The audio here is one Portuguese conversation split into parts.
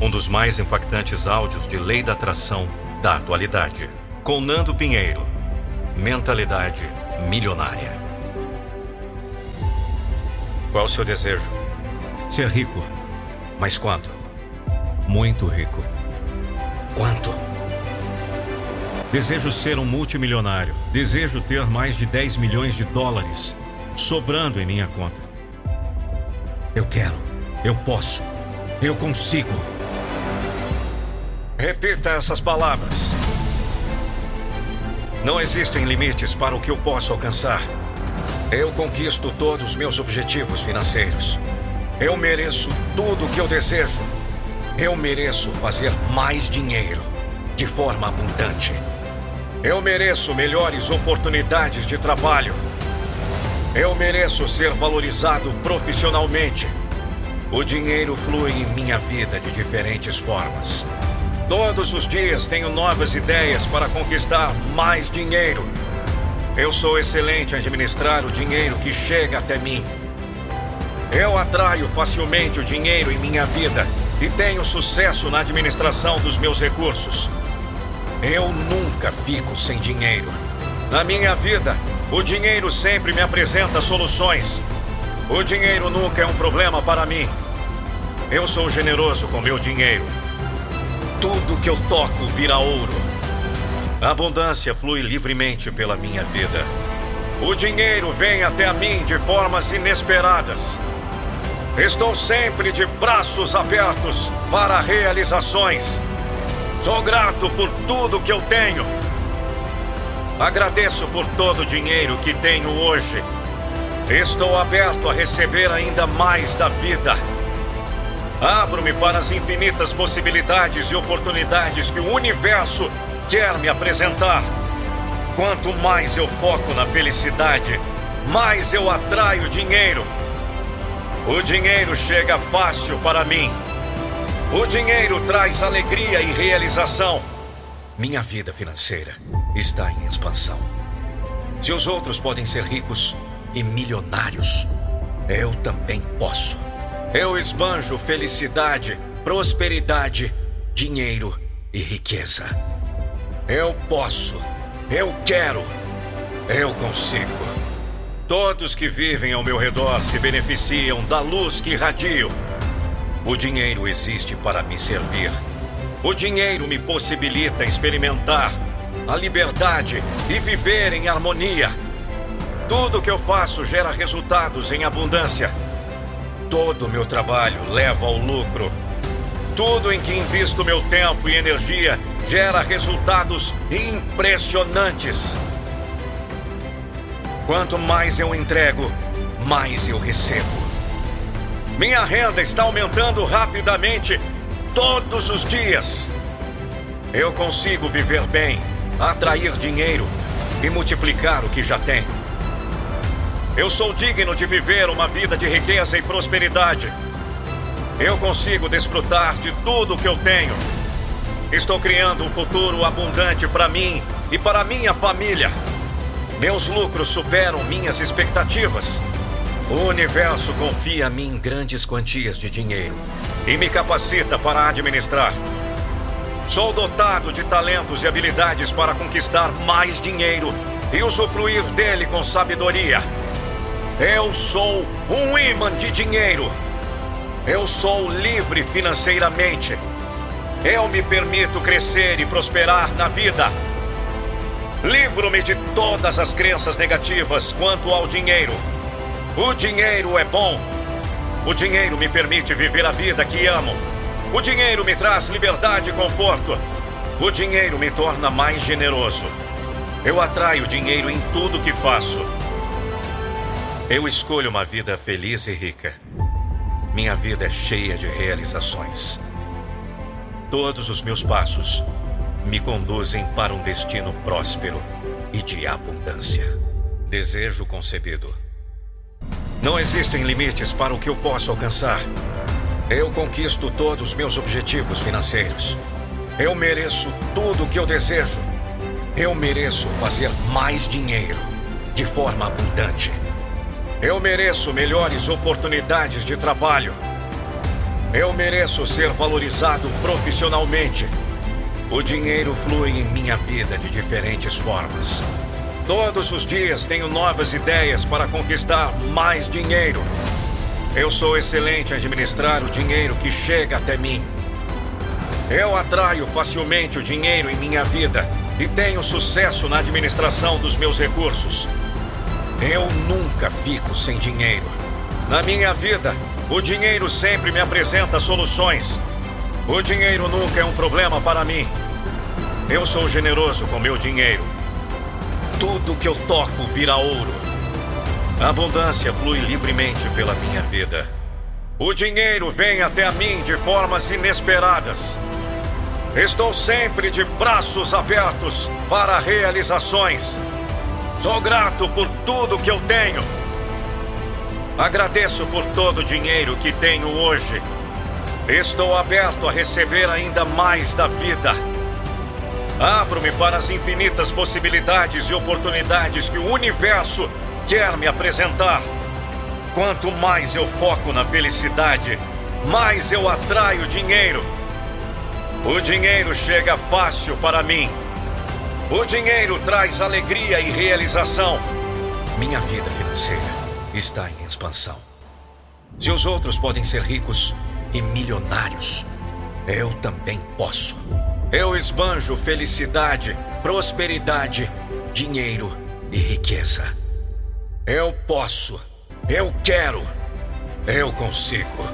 Um dos mais impactantes áudios de lei da atração da atualidade. Com Nando Pinheiro. Mentalidade milionária. Qual o seu desejo? Ser rico. Mas quanto? Muito rico. Quanto? Desejo ser um multimilionário. Desejo ter mais de 10 milhões de dólares sobrando em minha conta. Eu quero. Eu posso. Eu consigo. Repita essas palavras. Não existem limites para o que eu posso alcançar. Eu conquisto todos os meus objetivos financeiros. Eu mereço tudo o que eu desejo. Eu mereço fazer mais dinheiro de forma abundante. Eu mereço melhores oportunidades de trabalho. Eu mereço ser valorizado profissionalmente. O dinheiro flui em minha vida de diferentes formas. Todos os dias tenho novas ideias para conquistar mais dinheiro. Eu sou excelente em administrar o dinheiro que chega até mim. Eu atraio facilmente o dinheiro em minha vida e tenho sucesso na administração dos meus recursos. Eu nunca fico sem dinheiro. Na minha vida, o dinheiro sempre me apresenta soluções. O dinheiro nunca é um problema para mim. Eu sou generoso com meu dinheiro. Tudo que eu toco vira ouro. A abundância flui livremente pela minha vida. O dinheiro vem até mim de formas inesperadas. Estou sempre de braços abertos para realizações. Sou grato por tudo que eu tenho. Agradeço por todo o dinheiro que tenho hoje. Estou aberto a receber ainda mais da vida. Abro-me para as infinitas possibilidades e oportunidades que o universo quer me apresentar. Quanto mais eu foco na felicidade, mais eu atraio dinheiro. O dinheiro chega fácil para mim. O dinheiro traz alegria e realização. Minha vida financeira está em expansão. Se os outros podem ser ricos e milionários, eu também posso. Eu esbanjo felicidade, prosperidade, dinheiro e riqueza. Eu posso, eu quero, eu consigo. Todos que vivem ao meu redor se beneficiam da luz que irradio. O dinheiro existe para me servir. O dinheiro me possibilita experimentar a liberdade e viver em harmonia. Tudo que eu faço gera resultados em abundância. Todo meu trabalho leva ao lucro. Tudo em que invisto meu tempo e energia gera resultados impressionantes. Quanto mais eu entrego, mais eu recebo. Minha renda está aumentando rapidamente todos os dias. Eu consigo viver bem, atrair dinheiro e multiplicar o que já tenho. Eu sou digno de viver uma vida de riqueza e prosperidade. Eu consigo desfrutar de tudo o que eu tenho. Estou criando um futuro abundante para mim e para minha família. Meus lucros superam minhas expectativas. O universo confia a mim grandes quantias de dinheiro e me capacita para administrar. Sou dotado de talentos e habilidades para conquistar mais dinheiro e usufruir dele com sabedoria. Eu sou um imã de dinheiro. Eu sou livre financeiramente. Eu me permito crescer e prosperar na vida. Livro-me de todas as crenças negativas quanto ao dinheiro. O dinheiro é bom. O dinheiro me permite viver a vida que amo. O dinheiro me traz liberdade e conforto. O dinheiro me torna mais generoso. Eu atraio dinheiro em tudo que faço. Eu escolho uma vida feliz e rica. Minha vida é cheia de realizações. Todos os meus passos me conduzem para um destino próspero e de abundância. Desejo concebido. Não existem limites para o que eu posso alcançar. Eu conquisto todos os meus objetivos financeiros. Eu mereço tudo o que eu desejo. Eu mereço fazer mais dinheiro de forma abundante. Eu mereço melhores oportunidades de trabalho. Eu mereço ser valorizado profissionalmente. O dinheiro flui em minha vida de diferentes formas. Todos os dias tenho novas ideias para conquistar mais dinheiro. Eu sou excelente em administrar o dinheiro que chega até mim. Eu atraio facilmente o dinheiro em minha vida e tenho sucesso na administração dos meus recursos. Eu nunca fico sem dinheiro. Na minha vida, o dinheiro sempre me apresenta soluções. O dinheiro nunca é um problema para mim. Eu sou generoso com meu dinheiro. Tudo que eu toco vira ouro. A abundância flui livremente pela minha vida. O dinheiro vem até mim de formas inesperadas. Estou sempre de braços abertos para realizações. Sou grato por tudo que eu tenho. Agradeço por todo o dinheiro que tenho hoje. Estou aberto a receber ainda mais da vida. Abro-me para as infinitas possibilidades e oportunidades que o universo quer me apresentar. Quanto mais eu foco na felicidade, mais eu atraio dinheiro. O dinheiro chega fácil para mim. O dinheiro traz alegria e realização. Minha vida financeira está em expansão. Se os outros podem ser ricos e milionários, eu também posso. Eu esbanjo felicidade, prosperidade, dinheiro e riqueza. Eu posso, eu quero, eu consigo.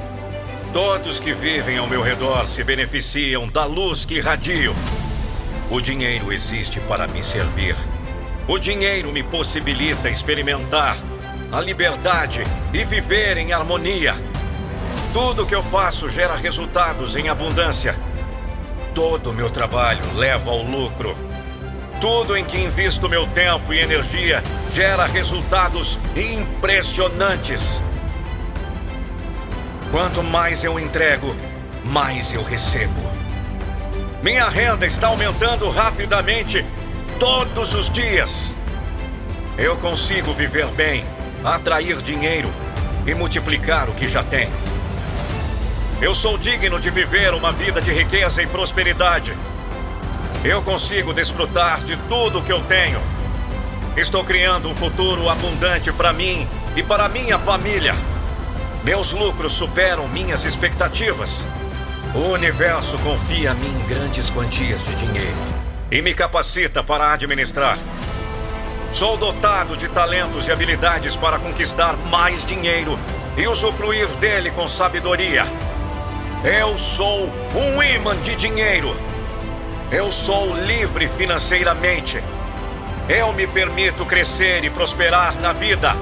Todos que vivem ao meu redor se beneficiam da luz que irradio. O dinheiro existe para me servir. O dinheiro me possibilita experimentar a liberdade e viver em harmonia. Tudo que eu faço gera resultados em abundância. Todo o meu trabalho leva ao lucro. Tudo em que invisto meu tempo e energia gera resultados impressionantes. Quanto mais eu entrego, mais eu recebo. Minha renda está aumentando rapidamente todos os dias. Eu consigo viver bem, atrair dinheiro e multiplicar o que já tenho. Eu sou digno de viver uma vida de riqueza e prosperidade. Eu consigo desfrutar de tudo o que eu tenho. Estou criando um futuro abundante para mim e para minha família. Meus lucros superam minhas expectativas. O universo confia a mim grandes quantias de dinheiro e me capacita para administrar. Sou dotado de talentos e habilidades para conquistar mais dinheiro e usufruir dele com sabedoria. Eu sou um imã de dinheiro. Eu sou livre financeiramente. Eu me permito crescer e prosperar na vida.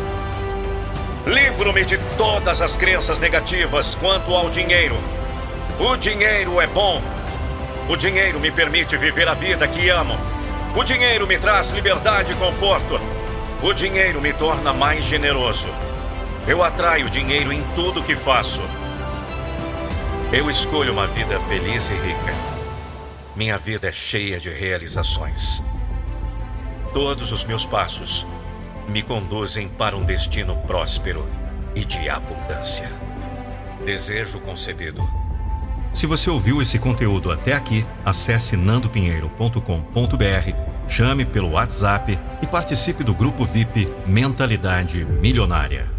Livro-me de todas as crenças negativas quanto ao dinheiro. O dinheiro é bom. O dinheiro me permite viver a vida que amo. O dinheiro me traz liberdade e conforto. O dinheiro me torna mais generoso. Eu atraio dinheiro em tudo que faço. Eu escolho uma vida feliz e rica. Minha vida é cheia de realizações. Todos os meus passos me conduzem para um destino próspero e de abundância. Desejo concebido. Se você ouviu esse conteúdo até aqui, acesse nandopinheiro.com.br, chame pelo WhatsApp e participe do grupo VIP Mentalidade Milionária.